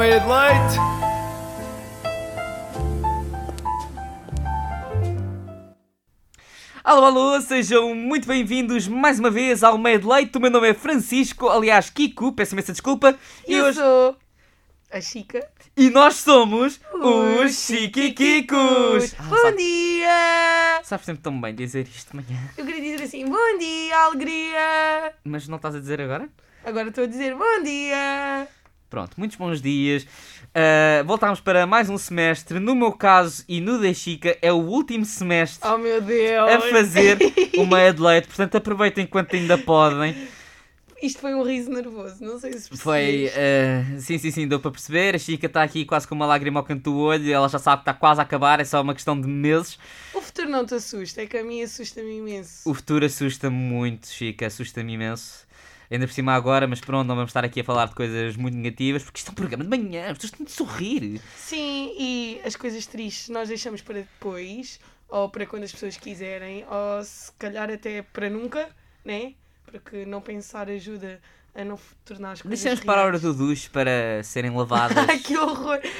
ar e uma meia de leite. Alô, alô, sejam muito bem-vindos mais uma vez ao Meio de Leite. O meu nome é Francisco, aliás, Kiko, peço imensa desculpa. E eu sou a Chica. E nós somos os Chiquiquicos. Ah, Bom sabe- dia! Sabes sempre tão bem dizer isto de manhã, Eu queria dizer assim, bom dia, alegria! mas não estás a dizer agora? Agora estou a dizer bom dia! Pronto, muitos bons dias. Ah, voltámos para mais um semestre. No meu caso e no da Chica, é o último semestre Oh meu Deus! a fazer o Meio de Leite. Portanto, aproveitem enquanto ainda podem. Isto foi um riso nervoso, não sei se percebes. Foi, eh, sim, sim, sim, deu para perceber. A Chica está aqui quase com uma lágrima ao canto do olho. Ela já sabe que está quase a acabar, é só uma questão de meses. O futuro não te assusta, é que a mim assusta-me imenso. O futuro assusta-me muito, Chica, assusta-me imenso. Ainda por cima agora, mas pronto, não vamos estar aqui a falar de coisas muito negativas, porque isto é um programa de manhã, as pessoas têm de sorrir. Sim, e as coisas tristes nós deixamos para depois, ou para quando as pessoas quiserem, ou se calhar até para nunca, né? Porque não pensar ajuda a não tornar as coisas Deixamos para a hora do duche para serem lavadas. Que horror!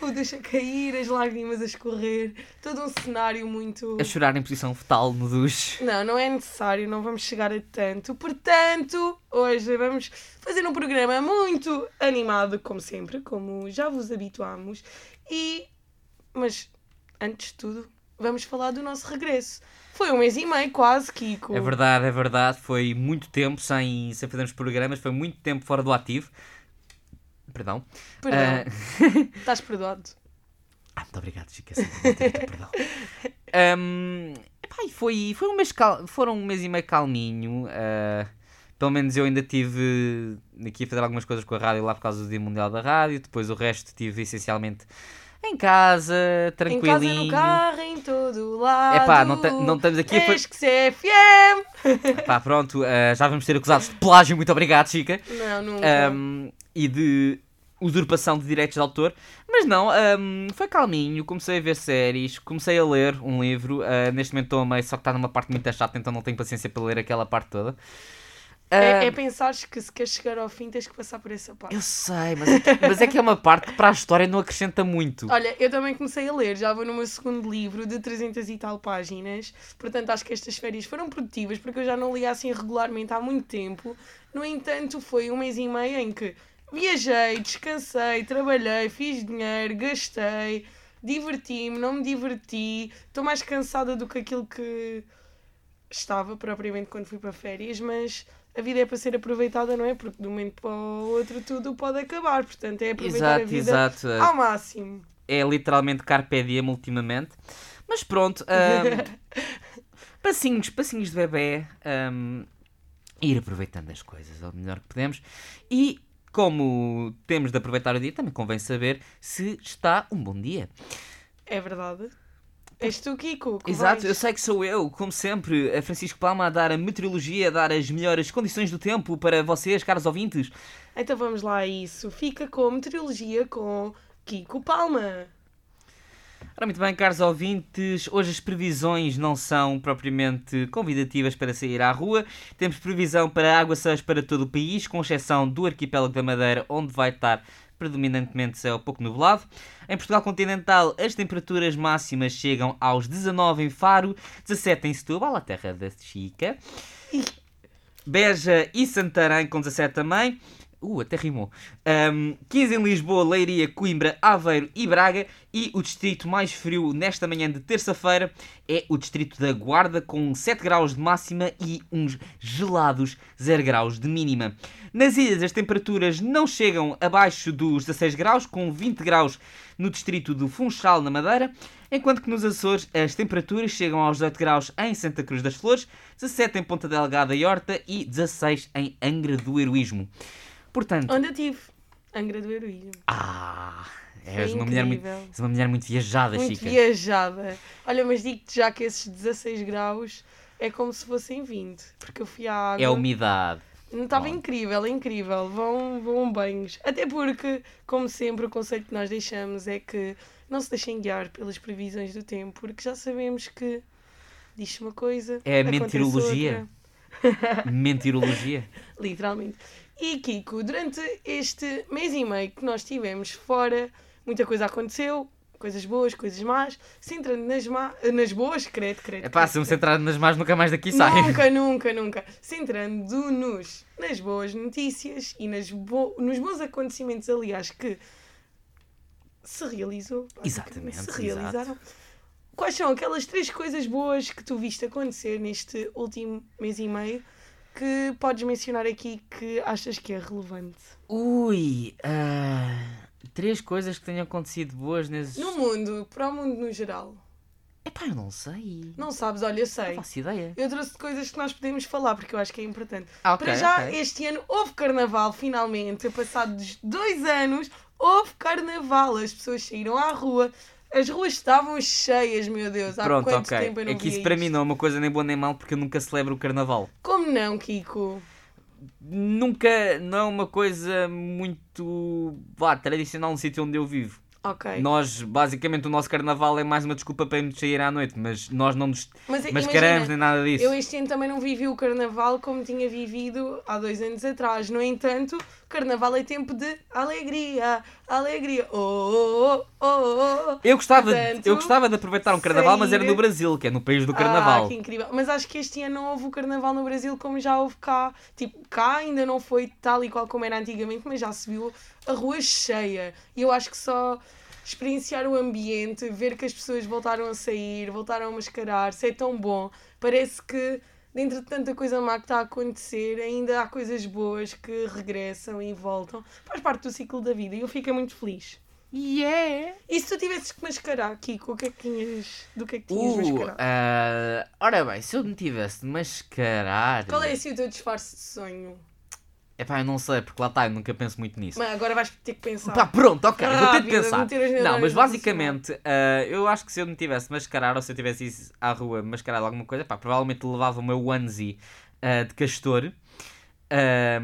O duche a cair, as lágrimas a escorrer, todo um cenário muito. a chorar em posição fetal no duche. Não, não é necessário, não vamos chegar a tanto. Portanto, hoje vamos fazer um programa muito animado, como sempre, como já vos habituámos. E. Mas, antes de tudo, vamos falar do nosso regresso. Foi um mês e meio, quase, Kiko. É verdade, é verdade. Foi muito tempo sem, sem fazermos programas, foi muito tempo fora do ativo. Perdão. Perdão, Ah, estás perdoado. Ah, muito obrigado, Chica. obrigado, perdão. Ahm, epá, foi, foi um mês cal... Foram um mês e meio calminho. ah, pelo menos eu ainda tive aqui a fazer algumas coisas com a rádio lá por causa do Dia Mundial da Rádio. Depois o resto tive essencialmente em casa, Em casa, tranquilinho. no carro, em todo lado. Epá, não, ta- não estamos aqui a fazer. Esque CFM! Epá, pronto, ah, já vamos ser acusados de plágio. Muito obrigado, Chica. Não, nunca. Um, e de usurpação de direitos de autor. Mas não, um, foi calminho. Comecei a ver séries, comecei a ler um livro. uh, neste momento estou a meio, só que está numa parte muito chata, então não tenho paciência para ler aquela parte toda. É, Uh, é pensares que se queres chegar ao fim tens que passar por essa parte. Eu sei, mas é, que, mas é que é uma parte que para a história não acrescenta muito. Olha, eu também comecei a ler, já vou no meu segundo livro de 300 e tal páginas, portanto acho que estas férias foram produtivas porque eu já não lia assim regularmente há muito tempo. No entanto, foi um mês e meio em que viajei, descansei, trabalhei, fiz dinheiro, gastei, diverti-me, não me diverti, estou mais cansada do que aquilo que estava propriamente quando fui para férias, mas a vida é para ser aproveitada, não é? Porque de um momento para o outro tudo pode acabar, portanto é aproveitar a Exato, vida exato. ao máximo. É literalmente carpe diem ultimamente. Mas pronto, um, passinhos, passinhos de bebê. um, ir aproveitando as coisas ao melhor que podemos. E como temos de aproveitar o dia, também convém saber se está um bom dia. É verdade. És tu, Kiko. Exato, eu vais. sei que sou eu, como sempre, a Francisco Palma a dar a meteorologia, a dar as melhores condições do tempo para vocês, caros ouvintes. Então vamos lá a isso. Fica com meteorologia com Kiko Palma. Ora, muito bem, caros ouvintes, hoje as previsões não são propriamente convidativas para sair à rua. Temos previsão para aguaceiros para todo o país, com exceção do arquipélago da Madeira, onde vai estar predominantemente céu pouco nublado. Em Portugal continental, as temperaturas máximas chegam aos 19 em Faro, 17 em Setúbal, a terra da Chica. Beja e Santarém com 17 também. Uh, até rimou. Um, 15 em Lisboa, Leiria, Coimbra, Aveiro e Braga. E o distrito mais frio nesta manhã de terça-feira é o distrito da Guarda, com 7 graus de máxima e uns gelados 0 graus de mínima. Nas ilhas, as temperaturas não chegam abaixo dos 16 graus, com 20 graus no distrito do Funchal, na Madeira, enquanto que nos Açores as temperaturas chegam aos 18 graus em Santa Cruz das Flores, 17 em Ponta Delgada e Horta e 16 em Angra do Heroísmo. Portanto, Onde eu tive? Angra do Heroísmo. ah, Foi és uma, mulher muito, és uma mulher muito viajada, Muito Chica. viajada. Olha, mas digo-te já que esses 16 graus é como se fossem 20. Porque eu fui à água. É a umidade. Não Estava incrível, incrível. Vão, vão banhos. Até porque, como sempre, o conceito que nós deixamos é que não se deixem guiar pelas previsões do tempo, porque já sabemos que diz uma coisa. É a meteorologia? outra. Mentirologia. literalmente. E Kiko, durante este mês e meio que nós tivemos fora, muita coisa aconteceu, coisas boas, coisas más, centrando nas, nas boas, credo, credo. É pá, se me centrar nas más, nunca mais daqui saio. Nunca, nunca, nunca. Centrando-nos nas boas notícias e nas bo... nos bons acontecimentos, aliás, que se realizou. Exatamente, Se realizaram. Quais são aquelas três coisas boas que tu viste acontecer neste último mês e meio que podes mencionar aqui que achas que é relevante? Ui, ah, três coisas que tenham acontecido boas nesses. No mundo, para o mundo no geral. Epá, eu não sei. Não sabes, olha, eu Não sei. faço ideia. Eu trouxe coisas que nós podemos falar porque eu acho que é importante. Ah, ok, Para já, ok. este ano houve carnaval, finalmente. Passados dois anos, houve carnaval. As pessoas saíram à rua. As ruas estavam cheias, meu Deus. Há Pronto, quanto ok. tempo eu não É que isso para isto? mim não é uma coisa nem boa nem mal porque eu nunca celebro o carnaval. Como não, Kiko? Nunca, não é uma coisa muito vá, tradicional no sítio onde eu vivo. Ok. Nós, basicamente, o nosso carnaval é mais uma desculpa para irmos sair à noite, mas nós não nos Mas mascaramos imagina, nem nada disso. eu este ano também não vivi o carnaval como tinha vivido há dois anos atrás. No entanto, carnaval é tempo de alegria, alegria. Oh, oh, oh, oh, oh. Eu gostava, de- Portanto, eu gostava de aproveitar um carnaval, mas era sair- no Brasil, que é no país do Ah, carnaval. que incrível. Mas acho que este ano não houve o carnaval no Brasil como já houve cá. Tipo, cá ainda não foi tal e qual como era antigamente, mas já se viu a rua cheia. E eu acho que só experienciar o ambiente, ver que as pessoas voltaram a sair, voltaram a mascarar-se, é tão bom. Parece que dentro de tanta coisa má que está a acontecer, ainda há coisas boas que regressam e voltam. Faz parte do ciclo da vida e eu fico muito feliz. Yeah! E se tu tivesses que mascarar, Kiko, o que é que tinhas, do que é que tinhas Uh, mascarado? ah, ora bem, se eu me tivesse de mascarar. Qual é assim o teu disfarce de sonho? Epá, eu não sei, porque lá está, eu nunca penso muito nisso. Mas agora vais ter que pensar. Pá, pronto, ok, vou ter de Rápido, pensar. Não, mas basicamente, ah, eu acho que se eu me tivesse de mascarar ou se eu tivesse ido à rua mascarado alguma coisa, pá, provavelmente levava o meu onesie ah, de castor. É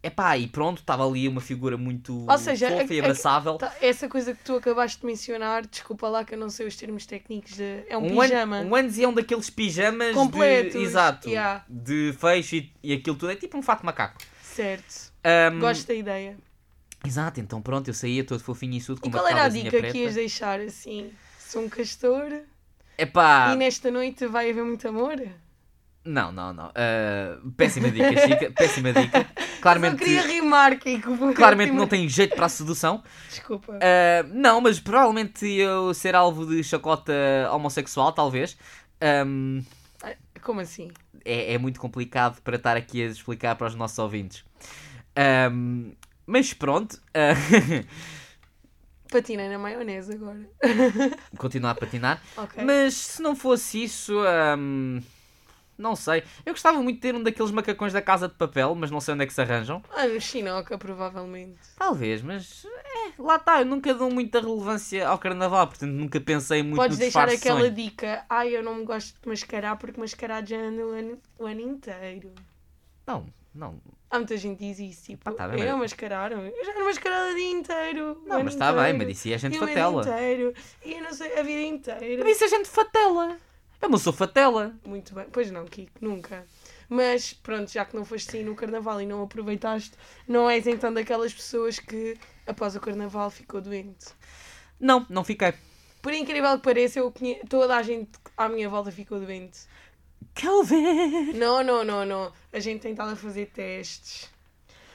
epá, e pronto, estava ali uma figura muito Ou seja, fofa e abraçável. Tá, essa coisa que tu acabaste de mencionar, desculpa lá que eu não sei os termos técnicos de. É um, Um, pijama. um onesie é um daqueles pijamas Completos, de, exato, yeah. de fecho e, e aquilo tudo. É tipo um fato macaco. Certo. Ahm, Gosto da ideia. Exato, então pronto, eu saía todo fofinho e tudo com E uma qual era a dica preta. que ias deixar assim? Sou um castor Epá, e nesta noite vai haver muito amor? não, não, não. Ah, péssima dica, Chica, péssima dica. Mas eu Claramente, queria rimar, Kiko. porque claramente não tem jeito para a sedução. Desculpa. Ah, não, mas provavelmente eu ser alvo de chacota homossexual, talvez. Ahm, Como assim? É, é muito complicado para estar aqui a explicar para os nossos ouvintes. Ahm, mas pronto, ah, Patinei na maionese agora. continuar a patinar. Ok. Mas se não fosse isso, ahm, não sei. Eu gostava muito de ter um daqueles macacões da casa de papel, mas não sei onde é que se arranjam. Ah, no Chinoca, provavelmente. Talvez, mas é, lá está. Eu nunca dou muita relevância ao carnaval, portanto nunca pensei muito Podes no deixar aquela sonho. dica. Ai, eu não me gosto de mascarar porque mascarar já anda o ano, o ano inteiro. Não, não. Há muita gente que diz isso. Tipo, tá bem, eu mas- mascararam. Eu já ando mascarada o dia inteiro. Não, mas está bem, mas isso é gente e fatela. inteiro. E eu não sei, a vida inteira. Mas isso é gente fatela. Eu não sou fatela. Muito bem. Pois não, Kiko, nunca. Mas pronto, já que não foste sair no carnaval e não aproveitaste, não és então daquelas pessoas que após o carnaval ficou doente. Não, não fiquei. Por incrível que pareça, eu conhe... toda a gente à minha volta ficou doente. Calver. Não, não, não, não. A gente tem estado a fazer testes.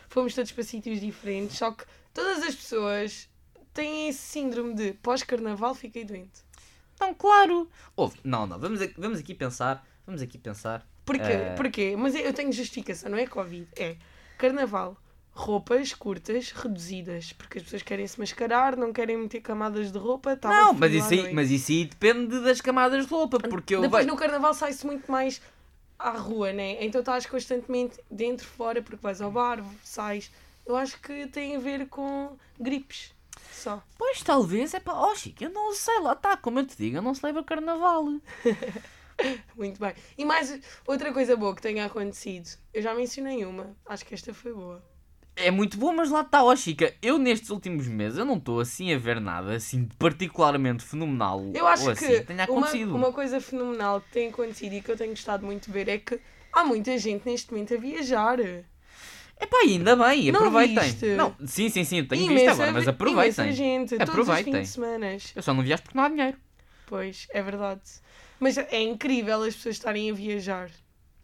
Fomos todos para sítios diferentes, só que todas as pessoas têm esse síndrome de pós-carnaval fiquei doente. Não, claro. Ouve, não, não. Vamos aqui, vamos aqui pensar. Vamos aqui pensar. Porquê? Eh. Porquê? Mas eu tenho justificação, não é Covid. É carnaval. Roupas curtas, reduzidas. Porque as pessoas querem se mascarar, não querem meter camadas de roupa. tava não, mas isso, aí, mas isso aí depende das camadas de roupa. Porque eu Depois vejo- no carnaval sai-se muito mais à rua, né? Então estás constantemente dentro, fora, porque vais ao bar, sais. Eu acho que tem a ver com gripes. Só. Pois talvez é para. Oh, Chico, eu não sei, lá está, como eu te digo, eu não celebro carnaval. Muito bem. E mais outra coisa boa que tenha acontecido. Eu já mencionei uma. Acho que esta foi boa. É muito bom, mas lá está, ó Chica, eu nestes últimos meses eu não estou assim a ver nada assim particularmente fenomenal Eu acho ou assim que tenha uma, acontecido. uma coisa fenomenal que tem acontecido e que eu tenho gostado muito de ver é que Há muita gente neste momento a viajar. Epá, ainda bem, Não aproveitem. viste? Não, sim, sim, sim, eu tenho Imensa- visto agora, mas aproveitem. gente, todos os Aproveitem. fins de semanas. Eu só não viajo porque não há dinheiro. Pois, é verdade. Mas é incrível as pessoas estarem a viajar.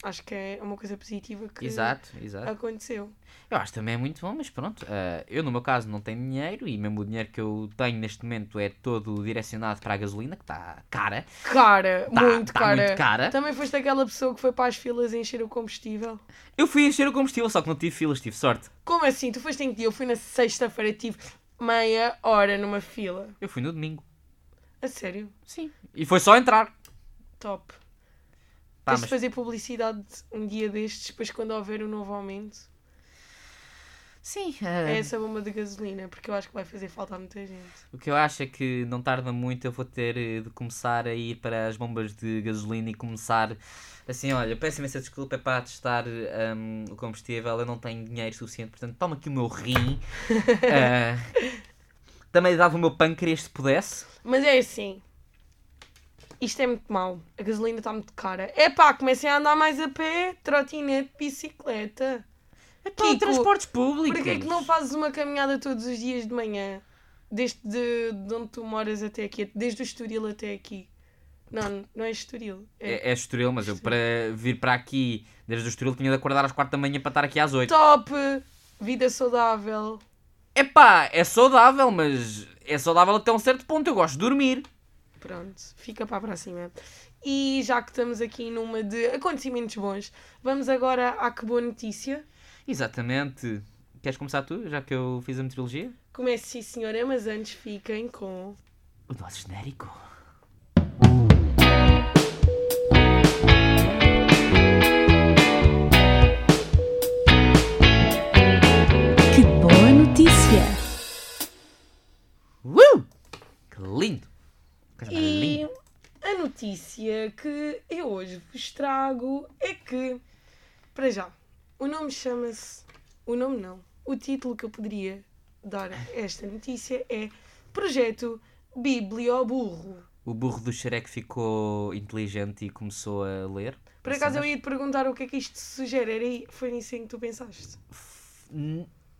Acho que é uma coisa positiva que Exato, exato. aconteceu. Eu acho também é muito bom, mas pronto. eh, eu, no meu caso, não tenho dinheiro e mesmo o dinheiro que eu tenho neste momento é todo direcionado para a gasolina, que está cara. Cara, Tá- muito tá cara. muito cara. Também foste aquela pessoa que foi para as filas encher o combustível. Eu fui encher o combustível, só que não tive filas, tive sorte. Como assim? Tu foste em que dia? Eu fui na sexta-feira, tive meia hora numa fila. Eu fui no domingo. A sério? Sim. E foi só entrar. Top. Pá, Tens de mas fazer publicidade um dia destes, depois quando houver um novo aumento. sim, É eh, essa bomba de gasolina, porque eu acho que vai fazer falta a muita gente. o que eu acho é que não tarda muito eu vou ter eh, de começar a ir para as bombas de gasolina e começar assim, olha, peço imensa desculpa é para testar hum, o combustível, eu não tenho dinheiro suficiente, portanto toma aqui o meu rim. Eh, também dava o meu pâncreas se pudesse. Mas é assim. Isto é muito mau. A gasolina está muito cara. É pá, comecem a andar mais a pé, trotinete, bicicleta. Pá, Kiko, transportes públicos. Porquê é que não fazes uma caminhada todos os dias de manhã? Desde de, de onde tu moras até aqui, desde o Estoril até aqui. Não, não é Estoril. É É, é Estoril, mas eu para vir para aqui desde o Estoril tinha de acordar às 4 da manhã para estar aqui às 8. top! Vida saudável. Epá, é saudável, mas é saudável até um certo ponto. Eu gosto de dormir. Pronto, fica para a próxima. E já que estamos aqui numa de acontecimentos bons, vamos agora à que boa notícia. Exatamente. Queres começar tu, já que eu fiz a meteorologia? Comece sim senhora, mas antes fiquem com... O nosso genérico. Que boa notícia! Uh! Que lindo! E a notícia que eu hoje vos trago é que, para já, o nome chama-se. O nome não. O título que eu poderia dar a esta notícia é Projeto Biblioburro. O burro do Shrek ficou inteligente e começou a ler. Por acaso eu ia te perguntar o que é que isto sugere. Era foi nisso em que tu pensaste.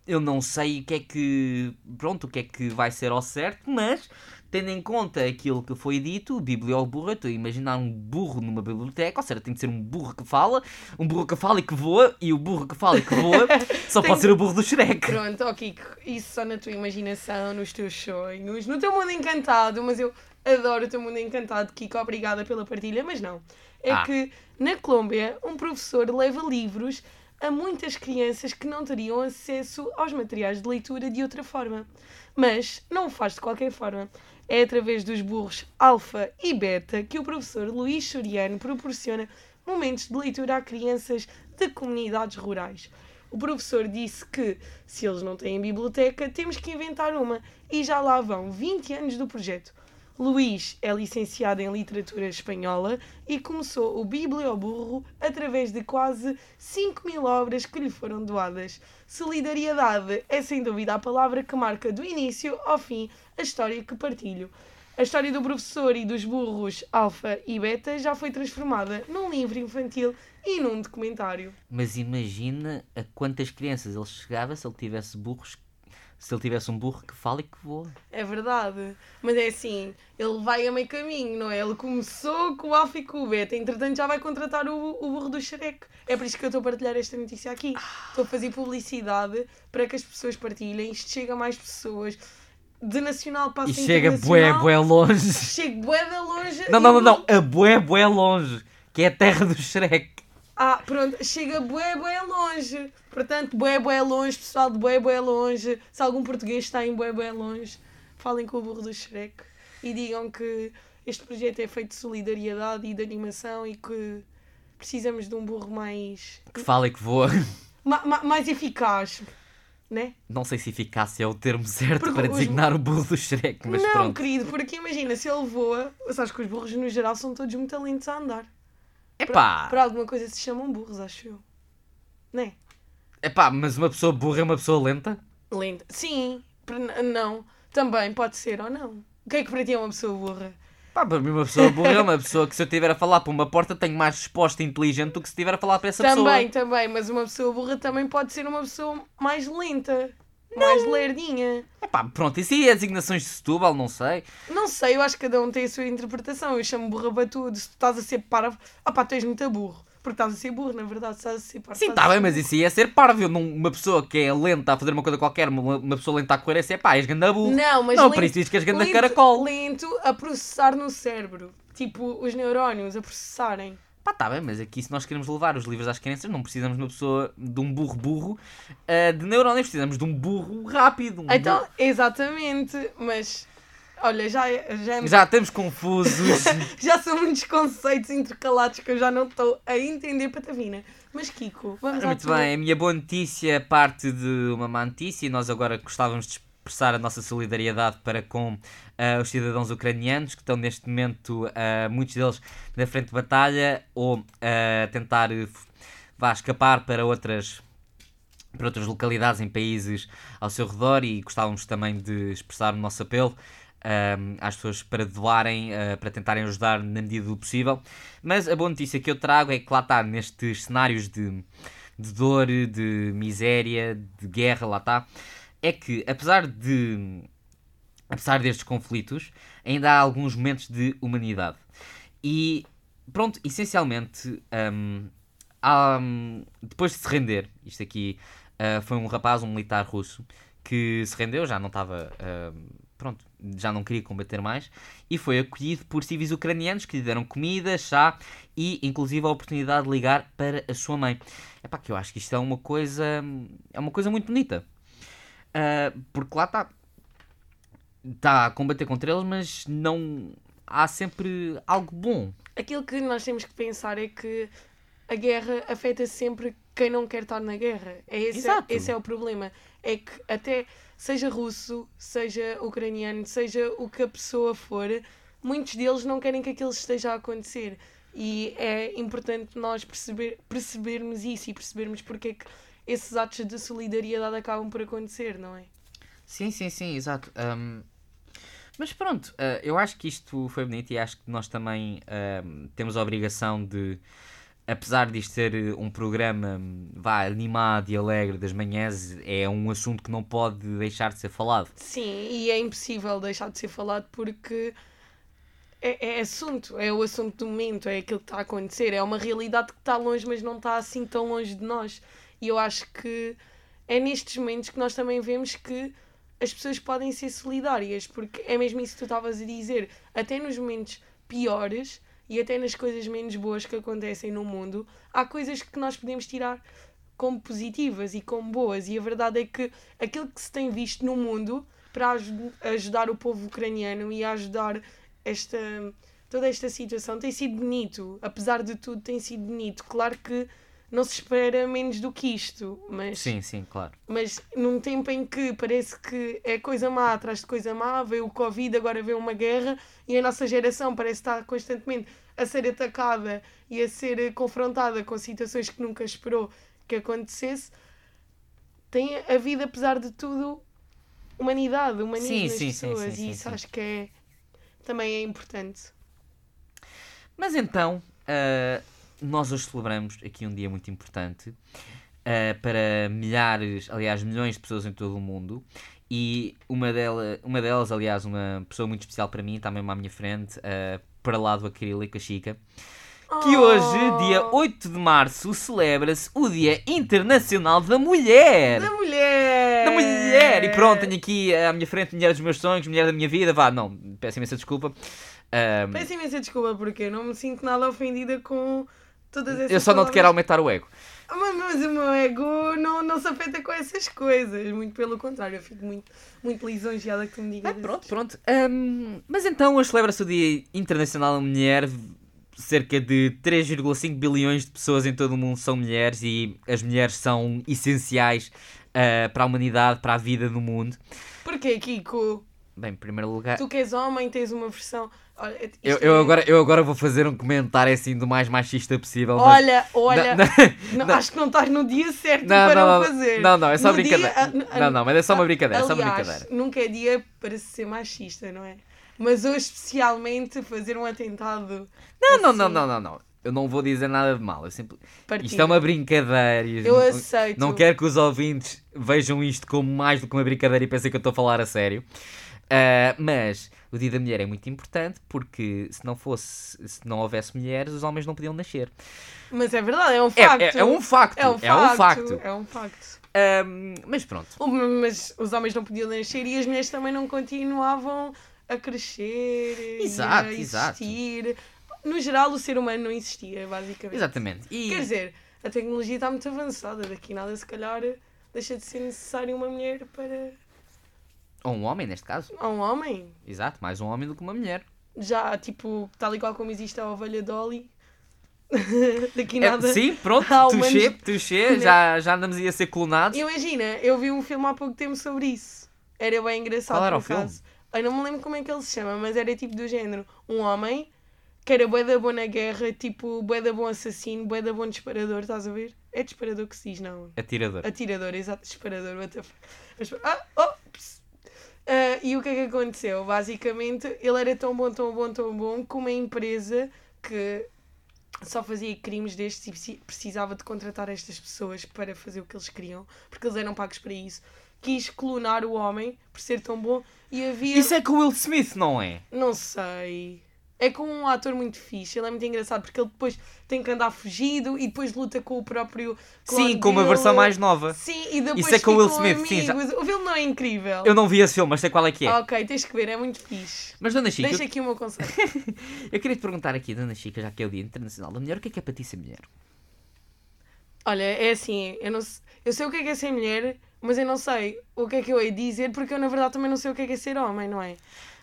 Eu não sei o que é que. Pronto, o que é que vai ser ao certo, mas tendo em conta aquilo que foi dito, o biblioburro, estou a imaginar um burro numa biblioteca, ou seja, tem de ser um burro que fala, um burro que fala e que voa, e o burro que fala e que voa só Tem- pode ser o burro do Shrek. Pronto, ó Kiko, isso só na tua imaginação, nos teus sonhos, no teu mundo encantado, mas eu adoro o teu mundo encantado, Kiko, obrigada pela partilha, mas não. É Ah. que na Colômbia um professor leva livros a muitas crianças que não teriam acesso aos materiais de leitura de outra forma. Mas não o faz de qualquer forma. É através dos burros alfa e beta que o professor Luís Soriano proporciona momentos de leitura a crianças de comunidades rurais. O professor disse que, se eles não têm biblioteca, temos que inventar uma. E já lá vão 20 anos do projeto. Luís é licenciado em literatura espanhola e começou o Biblioburro através de quase 5 mil obras que lhe foram doadas. Solidariedade é sem dúvida a palavra que marca do início ao fim a história que partilho. A história do professor e dos burros alfa e beta já foi transformada num livro infantil e num documentário. Mas imagina a quantas crianças ele chegava se ele tivesse burros, se ele tivesse um burro que fala e que voa. É verdade. Mas é assim, ele vai a meio caminho, não é? Ele começou com o Alfa e com o Beta, entretanto já vai contratar o, o burro do Shrek. É por isso que eu estou a partilhar esta notícia aqui. Estou a fazer publicidade para que as pessoas partilhem, isto chega a mais pessoas. De nacional passa E chega bué, bué longe. Chega bué de longe. Não, não, não, não. A bué, bué longe. Que é a terra do Shrek. Ah, pronto, chega bué, bué longe. Portanto, bué, bué longe, pessoal de bué, bué longe. Se algum português está em bué, bué longe, falem com o burro do Shrek e digam que este projeto é feito de solidariedade e de animação e que precisamos de um burro mais, Que fala e que voa. ma- ma- mais eficaz, né? Não sei se eficácia é o termo certo Porque para os- designar o burro do Shrek, mas não, pronto. querido, porque imagina, se ele voa, sabes que os burros no geral são todos muito lentos a andar. Epá, Por alguma coisa se chamam burros, acho eu. Né? epá, mas uma pessoa burra é uma pessoa lenta? Lenta. Sim, não. Também pode ser ou não. O que é que para ti é uma pessoa burra? Pá, para mim uma pessoa burra é uma pessoa que se eu estiver a falar para uma porta tenho mais resposta inteligente do que se estiver a falar para essa Também, pessoa. também, mas uma pessoa burra também pode ser uma pessoa mais lenta, mais lerdinha. Epá, pronto, isso aí é designações de Setúbal, não sei. Não sei, eu acho que cada um tem a sua interpretação. Eu chamo burra tudo. Se tu estás a ser parvo, ah pá, tu és muito burro. Porque estás a ser burro, na verdade, estás a ser parvo. Sim, está a bem, mas isso aí é ser parvo. Eu não- Uma pessoa que é lenta a fazer uma coisa qualquer, uma, uma pessoa lenta a correr, é ser pá, és ganda burro. Não, mas Não, lento, para isso diz que és ganda lento, caracol. lento a processar no cérebro. Tipo, os neurónios a processarem. Pá, tá bem, mas aqui se nós queremos levar os livros às crianças, não precisamos de uma pessoa, de um burro burro, ah, de neurónios, precisamos de um burro rápido. um Então, burro- exatamente, mas olha, já, já, é- Já estamos confusos. já são muitos conceitos intercalados que eu já não estou a entender, Patavina. Mas Kiko, vamos Muito bem, a minha boa notícia parte de uma má notícia e nós agora gostávamos de expressar a nossa solidariedade para com ah, os cidadãos ucranianos que estão neste momento, ah, muitos deles, na frente de batalha ou a tentar eh, vá escapar para outras para outras localidades em países ao seu redor e gostávamos também de expressar o nosso apelo às pessoas para doarem, ah, para tentarem ajudar na medida do possível. Mas a boa notícia que eu trago é que lá está, nestes cenários de, de dor, de miséria, de guerra, lá está, é que apesar de apesar destes conflitos, ainda há alguns momentos de humanidade. E pronto, essencialmente, hum, há, hum, depois de se render, isto aqui ah, foi um rapaz, um militar russo, que se rendeu, já não estava. hum, pronto, já não queria combater mais, e foi acolhido por civis ucranianos que lhe deram comida, chá e inclusive a oportunidade de ligar para a sua mãe. É pá, que eu acho que isto é uma coisa. é uma coisa muito bonita. Ah, porque lá está. Está a combater contra eles, mas não. Há sempre algo bom. Aquilo que nós temos que pensar é que a guerra afeta sempre quem não quer estar na guerra. É esse, Exato. esse é o problema. É que até seja russo, seja ucraniano, seja o que a pessoa for, muitos deles não querem que aquilo esteja a acontecer. E é importante nós perceber, percebermos isso e percebermos porque é que esses atos de solidariedade acabam por acontecer, não é? Sim, sim, sim, exato. Ahm, mas pronto, ah, eu acho que isto foi bonito e acho que nós também temos a obrigação de, apesar disto ser eh, um programa hum, vá, animado e alegre das manhãs, é um assunto que não pode deixar de ser falado. Sim, e é impossível deixar de ser falado porque é, é assunto, é o assunto do momento, é aquilo que está a acontecer, é uma realidade que está longe, mas não está assim tão longe de nós. E eu acho que é nestes momentos que nós também vemos que as pessoas podem ser solidárias, porque é mesmo isso que tu estavas a dizer. Até nos momentos piores e até nas coisas menos boas que acontecem no mundo, há coisas que nós podemos tirar como positivas e como boas. E a verdade é que aquilo que se tem visto no mundo para aju- ajudar o povo ucraniano e ajudar esta, toda esta situação tem sido bonito. Apesar de tudo, tem sido bonito. Claro que não se espera menos do que isto, mas, Sim, sim, claro. mas num tempo em que parece que é coisa má atrás de coisa má, veio o Covid, agora veio uma guerra e a nossa geração parece estar constantemente a ser atacada e a ser confrontada com situações que nunca esperou que acontecesse, tem havido, apesar de tudo, humanidade, humanismo Sim, nas sim, pessoas sim, e isso acho que é, também é importante. Mas então, ah, nós hoje celebramos aqui um dia muito importante ah, para milhares, aliás, milhões de pessoas em todo o mundo. E uma, dela, uma delas, aliás, uma pessoa muito especial para mim, também à minha frente, ah, para lá do acrílico, a Chica, que hoje, dia Oh, 8 de março, celebra-se o Dia Internacional da Mulher. Da mulher! Da mulher! E pronto, tenho aqui à minha frente mulher dos meus sonhos, mulher da minha vida. Vá, não, peço imensa desculpa. Ah, Peço imensa desculpa porque eu não me sinto nada ofendida com todas essas eu só não te quero aumentar o ego. Mas, o meu ego não, não se afeta com essas coisas. Muito pelo contrário, eu fico muito, muito lisonjeada que tu me digas. Ah, pronto, pronto. Ahm, mas então hoje celebra-se o Dia Internacional da Mulher. Cerca de 3,5 bilhões de pessoas em todo o mundo são mulheres e as mulheres são essenciais ah, para a humanidade, para a vida no mundo. Porquê, Kiko? Bem, em primeiro lugar, Tu que és homem, tens uma versão. Olha, isto eu, é- eu, agora, eu agora vou fazer um comentário assim do mais machista possível. mas- Olha, olha. Não, não- não. Acho que não estás no dia certo Não, para não, o não, fazer. não, não, é só No dia- brincadeira. ah, Não, não, mas é só uma brincadeira, é só uma aliás, brincadeira. Nunca é dia para se ser machista, não é? Mas hoje, especialmente, fazer um atentado. Não, não, não, assim, não, não, não. Eu não vou dizer nada de mal. Eu sempre... Isto é uma brincadeira. Eu não- aceito. Não quero que os ouvintes vejam isto como mais do que uma brincadeira e pensem que eu estou a falar a sério. Ah, mas o Dia da Mulher é muito importante porque se não fosse, se não houvesse mulheres, os homens não podiam nascer. Mas é verdade, é um É, facto. é, é um facto. É um É um facto. É um facto. Mas pronto. Mas os homens não podiam nascer e as mulheres também não continuavam a crescer Exato, e a exato. existir. No geral, o ser humano não existia, basicamente. Exatamente. E Quer dizer, a tecnologia está muito avançada. Daqui nada, se calhar, deixa de ser necessário uma mulher para. Ou um homem, neste caso. a um homem. Exato, mais um homem do que uma mulher. Já, tipo, tal e qual como existe a ovelha Dolly. Daqui É, nada. sim, pronto, touché, humanos- touché, já, já andamos aí a ser clonados. Imagina, eu vi um filme há pouco tempo sobre isso. Era bem engraçado. Qual era o filme? Eu não me lembro como é que ele se chama, mas era tipo do género: um homem que era bué da bom na guerra, tipo, bué da bom assassino, bué da bom disparador, estás a ver? É disparador que se diz, não. Atirador. Atirador, exato, disparador, what the fuck. Ah, oh, ps. Ah, e o que é que aconteceu? Basicamente, ele era tão bom, tão bom, tão bom que uma empresa que só fazia crimes destes e preci- precisava de contratar estas pessoas para fazer o que eles queriam, porque eles eram pagos para isso. Quis clonar o homem por ser tão bom e havia. Isso é com o Will Smith, não é? Não sei. É com um ator muito fixe, ele é muito engraçado porque ele depois tem que andar fugido e depois luta com o próprio. Sim, com uma versão mais nova. Sim, e depois Isso é com o Will Smith, sim, já- amigos. O filme não é incrível. Eu não vi esse filme, mas sei qual é que é. Ok, tens que ver, é muito fixe. Mas Dona Chica, Deixa aqui o meu conselho. eu queria te perguntar aqui, Dona Chica, já que é o Dia Internacional da Mulher, o que é que é para ti ser mulher? Olha, é assim, eu, não, eu sei o que é que é ser mulher, mas eu não sei o que é que eu hei de dizer, porque eu na verdade também não sei o que é que é ser homem, não é?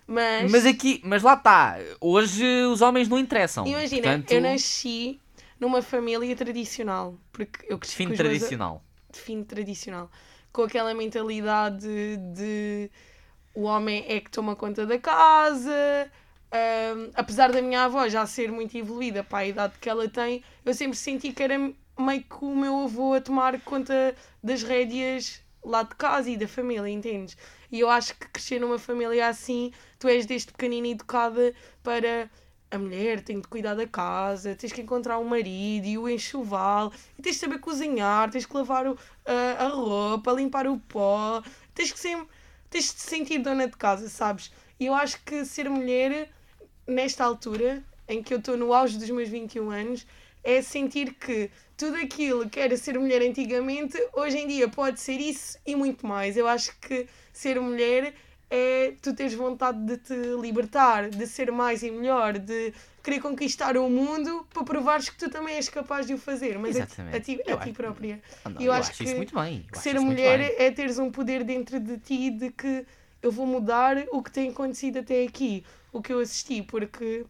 Mas, Mas aqui, mas lá está, hoje os homens não interessam. imagina, Portanto, eu nasci numa família tradicional, porque eu cresci Fim os meus a- tradicional. tradicional. Com aquela mentalidade de o homem é que toma conta da casa. ahm, apesar da minha avó já ser muito evoluída para a idade que ela tem, eu sempre senti que era meio que o meu avô a tomar conta das rédeas lá de casa e da família, entendes? E eu acho que crescer numa família assim, tu és desde pequenina educada para a mulher tem de cuidar da casa, tens que encontrar um marido e o enxoval, e tens de saber cozinhar, tens que lavar o- a, a roupa, limpar o pó, tens que ser, tens de sentir dona de casa, sabes? E eu acho que ser mulher, nesta altura, em que eu estou no auge dos meus 21 anos, é sentir que tudo aquilo que era ser mulher antigamente, hoje em dia pode ser isso e muito mais. Eu acho que ser mulher é tu teres vontade de te libertar, de ser mais e melhor, de querer conquistar o mundo para provares que tu também és capaz de o fazer, mas a ti, a ti, a ti acho- própria. Ah, não, eu eu acho acho que Que ser mulher é teres um poder dentro de ti de que eu vou mudar o que tem acontecido até aqui, o que eu assisti, porque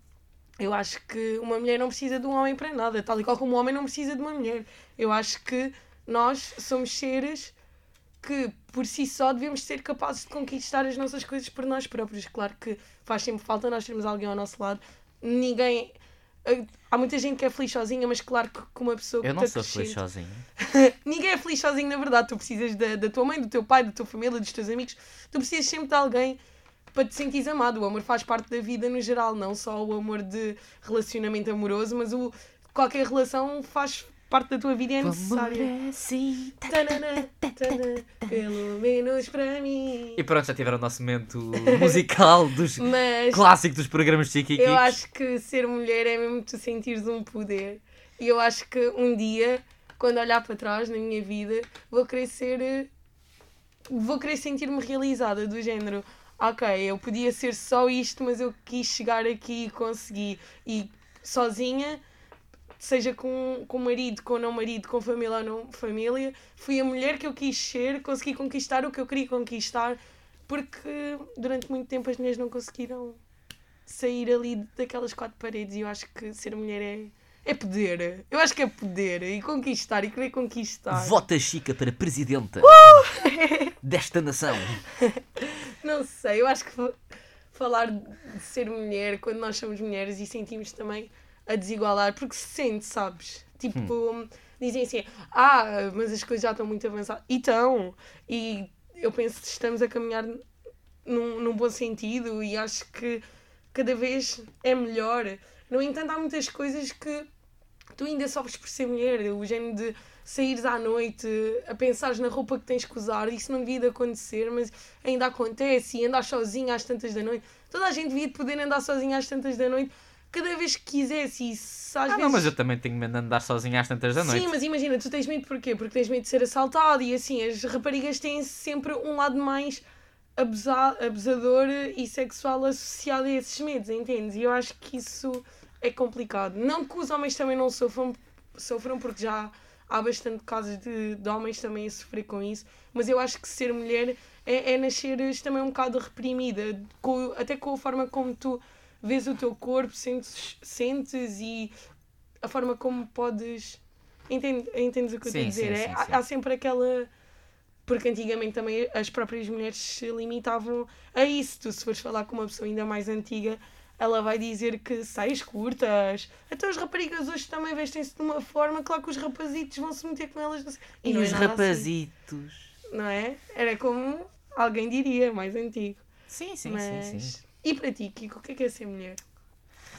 eu acho que uma mulher não precisa de um homem para nada, tal e qual como um homem não precisa de uma mulher. Eu acho que nós somos seres que por si só devemos ser capazes de conquistar as nossas coisas por nós próprios. Claro que faz sempre falta nós termos alguém ao nosso lado. Ninguém. eh, Há muita gente que é feliz sozinha, mas claro que com uma pessoa que Eu não sou feliz sozinho. Ninguém é feliz sozinho, na verdade. Tu precisas da, da tua mãe, do teu pai, da tua família, dos teus amigos. Tu precisas sempre de alguém para te sentires amado. O amor faz parte da vida no geral, não só o amor de relacionamento amoroso, mas o, qualquer relação faz parte da tua vida e é necessária. assim. Tanana, tanana, pelo menos para mim. E pronto, já tiveram o nosso momento musical dos Mas clássico dos programas Chiqui eu acho que ser mulher é mesmo tu sentires um poder. E eu acho que um dia, quando olhar para trás na minha vida, vou querer ser. eh, Vou querer sentir-me realizada, do género. Ok, eu podia ser só isto, mas eu quis chegar aqui e consegui. E sozinha, seja com, com marido, com não marido, com família ou não família, fui a mulher que eu quis ser, consegui conquistar o que eu queria conquistar, porque durante muito tempo as mulheres não conseguiram sair ali daquelas quatro paredes e eu acho que ser mulher é, é poder. Eu acho que é poder e conquistar e querer conquistar. Vota Chica para presidenta Uh! desta nação. Não sei, eu acho que fa- falar de ser mulher quando nós somos mulheres e sentimos também a desigualdade, porque se sente, sabes? Tipo, dizem assim, ah, mas as coisas já estão muito avançadas. E estão. E eu penso que estamos a caminhar num, num bom sentido e acho que cada vez é melhor. No entanto, há muitas coisas que tu ainda sofres por ser mulher, o género de saíres à noite a pensares na roupa que tens que usar, isso não devia de acontecer, mas ainda acontece e andas sozinha às tantas da noite. Toda a gente devia de poder andar sozinha às tantas da noite cada vez que quisesse e se às Ah, vezes... não, mas eu também tenho medo de andar sozinho às tantas da noite. Sim, mas imagina, tu tens medo porquê? Porque tens medo de ser assaltado e assim, as raparigas têm sempre um lado mais abusa- abusador e sexual associado a esses medos, entendes? E eu acho que isso é complicado. Não que os homens também não sofram, sofram porque já há bastante casos de, de homens também a sofrer com isso, mas eu acho que ser mulher é, é nasceres também um bocado reprimida, com, até com a forma como tu vês o teu corpo, sentes, sentes e a forma como podes. Entende, entendes o que eu estou a dizer? sim, É, sim, há- há sempre aquela. Porque antigamente também as próprias mulheres se limitavam a isso. Tu, se fores falar com uma pessoa ainda mais antiga, ela vai dizer que saias curtas. Até os raparigas hoje também vestem-se de uma forma, claro que os rapazitos vão se meter com elas. E, não é os assim, rapazitos? não é? Era como alguém diria, mais antigo. Sim, sim, Mas... sim, sim. E para ti, Kiko, o que é que é ser mulher?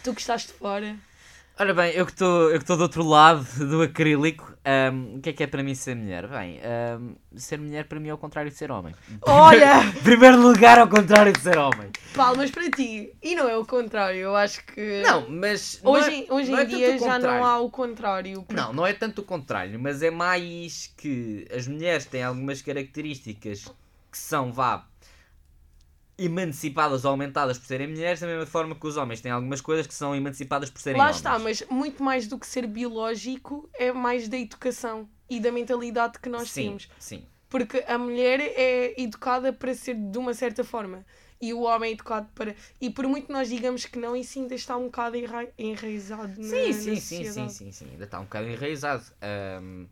Tu que estás de fora. Ora bem, eu que estou do outro lado do acrílico, ahm, o que é que é para mim ser mulher? Bem, ahm, ser mulher para mim é o contrário de ser homem. Olha! Primeiro lugar, ao contrário de ser homem. Palmas para ti. E não é o contrário, eu acho que. Não, mas. não Hoje, é- em- hoje não em é dia já não há o contrário. porque- Não, não é tanto o contrário, mas é mais que as mulheres têm algumas características que são, vá, emancipadas ou aumentadas por serem mulheres, da mesma forma que os homens têm algumas coisas que são emancipadas por serem Lá homens. está, mas muito mais do que ser biológico é mais da educação e da mentalidade que nós sim, temos. sim. Porque a mulher é educada para ser de uma certa forma e o homem é educado para. E por muito que nós digamos que não, isso ainda está um bocado enra... enraizado na, Sim, na sim, sim, sim, sim, sim. Ainda está um bocado enraizado. Ahm,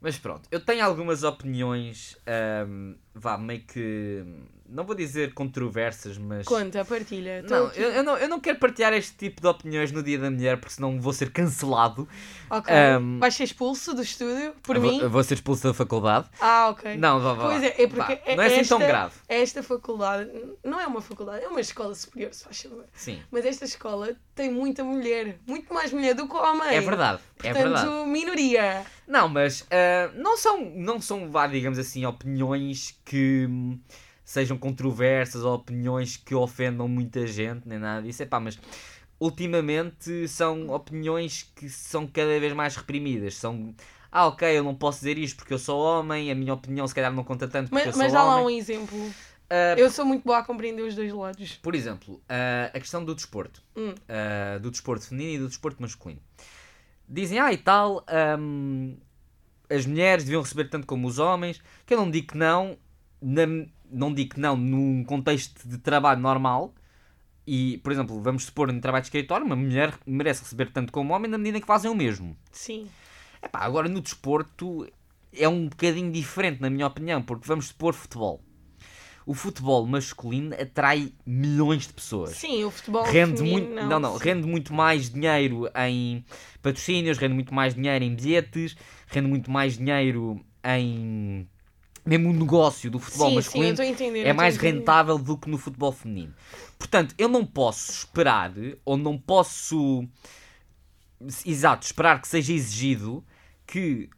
mas pronto, eu tenho algumas opiniões, ahm, vá, meio que. Não vou dizer controversas, mas. Conta, partilha. Tô Não eu, eu não, eu não quero partilhar este tipo de opiniões no dia da mulher porque senão vou ser cancelado. Ok. Ahm, Vais ser expulso do estúdio por Eu vou, mim? eu vou ser expulso da faculdade. Ah, ok. Não, vá, vá. Pois é, é porque Vá, é- não é assim esta, tão grave. esta faculdade não é uma faculdade, é uma escola superior, se faz favor. Sim. Mas esta escola tem muita mulher, muito mais mulher do que homem. É verdade. É Portanto, verdade. minoria. Não, mas ah, não são, não são, vá, digamos assim, opiniões que hum, sejam controversas ou opiniões que ofendam muita gente, nem nada disso. Epá, mas ultimamente são opiniões que são cada vez mais reprimidas. São, ah, ok, eu não posso dizer isto porque eu sou homem, a minha opinião se calhar não conta tanto porque Mas, eu mas sou dá lá homem. um exemplo. Ah, Eu sou muito boa a compreender os dois lados. Por exemplo, ah, a questão do desporto. Hum. Ah, do desporto feminino e do desporto masculino. Dizem, ah, e tal, ahm, as mulheres deviam receber tanto como os homens. Que eu não digo que não, na- não digo que não num contexto de trabalho normal. E, por exemplo, vamos supor em trabalho de escritório, uma mulher merece receber tanto como um homem na medida em que fazem o mesmo. Sim. Epá, agora no desporto é um bocadinho diferente, na minha opinião, porque vamos supor futebol. O futebol masculino atrai milhões de pessoas. Sim, o futebol Rende feminino, muito, não, não, não, rende muito mais dinheiro em patrocínios, rende muito mais dinheiro em bilhetes, rende muito mais dinheiro em mesmo o negócio do futebol Sim, sim, masculino a entender. é mais rentável do que no futebol feminino. Portanto, eu não posso esperar, ou não posso, exato, esperar que seja exigido que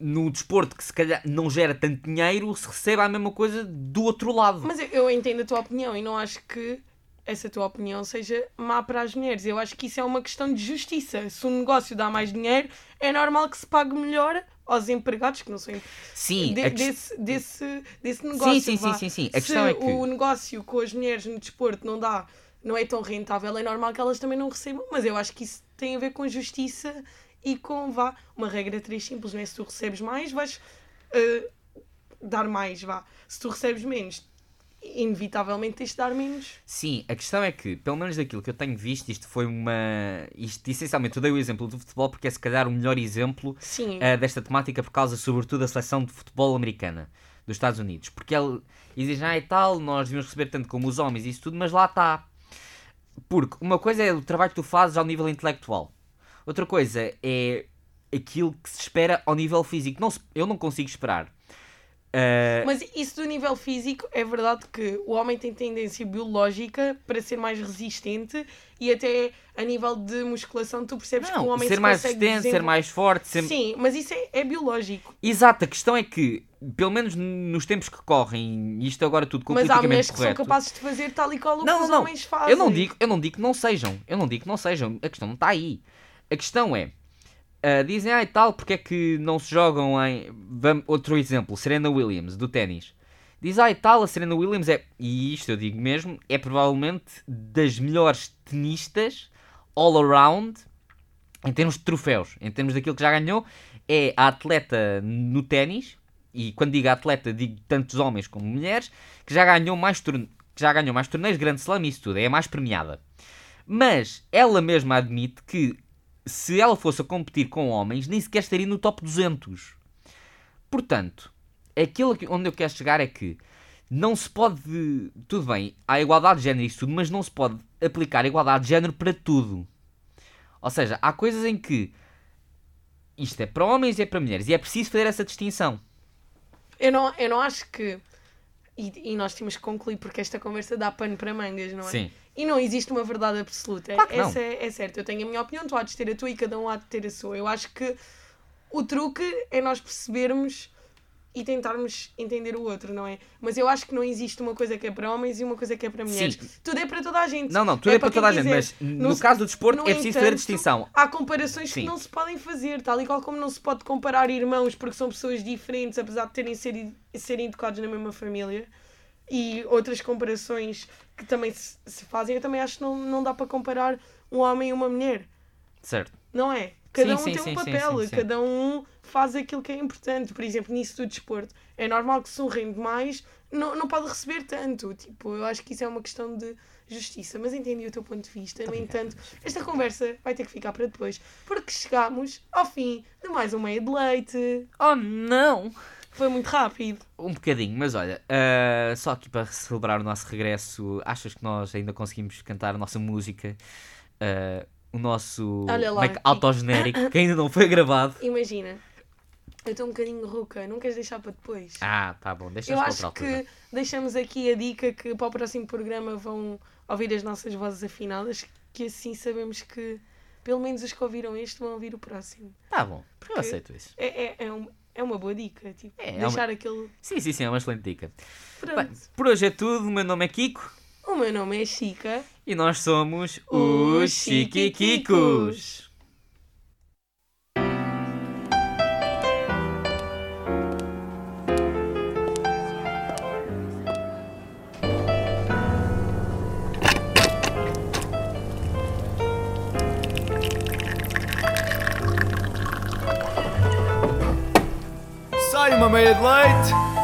no desporto que se calhar não gera tanto dinheiro se receba a mesma coisa do outro lado. Mas eu, eu entendo a tua opinião e não acho que essa tua opinião seja má para as mulheres. Eu acho que isso é uma questão de justiça. Se o negócio dá mais dinheiro, é normal que se pague melhor aos empregados, que não são Sim, de- desse, desse, desse negócio. sim, sim, sim, sim. A Se questão é que o negócio com as mulheres no desporto não dá, não é tão rentável, é normal que elas também não recebam. Mas eu acho que isso tem a ver com justiça e com, vá, uma regra três simples, não é? Se tu recebes mais, vais eh, dar mais, vá. Se tu recebes menos, inevitavelmente tens de dar menos. Sim, a questão é que, pelo menos daquilo que eu tenho visto, isto foi uma. Isto essencialmente eu dei o exemplo do futebol porque é se calhar o melhor exemplo Sim. eh, desta temática por causa, sobretudo, da seleção de futebol americana dos Estados Unidos. Porque ele exige, ah, e tal, nós devíamos receber tanto como os homens e isso tudo, mas lá está. Porque uma coisa é o trabalho que tu fazes ao nível intelectual, outra coisa é aquilo que se espera ao nível físico. Não eu não consigo esperar Ah, Mas isso do nível físico, é verdade que o homem tem tendência biológica para ser mais resistente e até a nível de musculação tu percebes que o não, homem ser se mais resistente, ser desenvol- mais forte, ser... Sim, mas isso é, é biológico. Exato, a questão é que, pelo menos nos tempos que correm, isto agora tudo Mas há mulheres completamente que são capazes de fazer tal e qual o Não, que os não, não. homens fazem. Eu não digo, eu não digo que não sejam. Eu não digo que não sejam. A questão não está aí. A questão é, ah, dizem, ah e tal, porque é que não se jogam em... Vam- outro exemplo, Serena Williams, do ténis. Diz, ah e tal, a Serena Williams é, e isto eu digo mesmo, é provavelmente das melhores tenistas all around em termos de troféus, em termos daquilo que já ganhou, é a atleta no ténis, e quando digo atleta, digo tantos homens como mulheres, que já ganhou mais, torne... que já ganhou mais torneios, Grande Slam isso tudo, é a mais premiada. Mas ela mesma admite que se ela fosse a competir com homens, nem sequer estaria no top 200. Portanto, aquilo que- onde eu quero chegar é que não se pode. Tudo bem, há igualdade de género e isso tudo, mas não se pode aplicar igualdade de género para tudo. Ou seja, há coisas em que isto é para homens e é para mulheres. E é preciso fazer essa distinção. Eu não, eu não acho que. E, e nós temos que concluir porque esta conversa dá pano para mangas, não é? Sim. E não existe uma verdade absoluta. Claro. Essa é, é certo. Eu tenho a minha opinião, tu há de ter a tua e cada um há de ter a sua. Eu acho que o truque é nós percebermos e tentarmos entender o outro, não é? Mas eu acho que não existe uma coisa que é para homens e uma coisa que é para mulheres. Sim. Tudo é para toda a gente. Não, não, tudo é, para quem toda a gente, quiser. mas no, No- caso do desporto é preciso fazer a distinção. Há comparações Sim. que não se podem fazer, tal e qual como não se pode comparar irmãos porque são pessoas diferentes, apesar de terem ser, serem educados na mesma família. E outras comparações que também se, se fazem, eu também acho que não, não dá para comparar um homem e uma mulher. Certo. Não é? Cada Sim, um sim, tem sim, um sim, papel, sim, sim. cada um faz aquilo que é importante. Por exemplo, nisso do desporto, é normal que se um rende mais, não, não pode receber tanto. Tipo, eu acho que isso é uma questão de justiça. Mas entendi o teu ponto de vista. No entanto, esta conversa vai ter que ficar para depois, porque chegamos ao fim de mais um meio de leite. Oh não! Foi muito rápido. Um bocadinho, mas olha, ah, só aqui para celebrar o nosso regresso, achas que nós ainda conseguimos cantar a nossa música, ah, o nosso aqui. autogenérico, que ainda não foi gravado? Imagina, eu estou um bocadinho rouca, não queres deixar para depois? Ah, tá bom, deixa Eu para acho outra altura. que deixamos aqui a dica que para o próximo programa vão ouvir as nossas vozes afinadas, que assim sabemos que pelo menos os que ouviram este vão ouvir o próximo. Tá bom, eu Porque- aceito isso. É, é, é, um- é uma boa dica, tipo, É, é deixar aquele. Sim, sim, sim, é uma excelente dica. Bem, por hoje é tudo, o meu nome é Kiko O meu nome é Chica. e nós somos Os os Chiquiquicos. Sai uma meia de leite.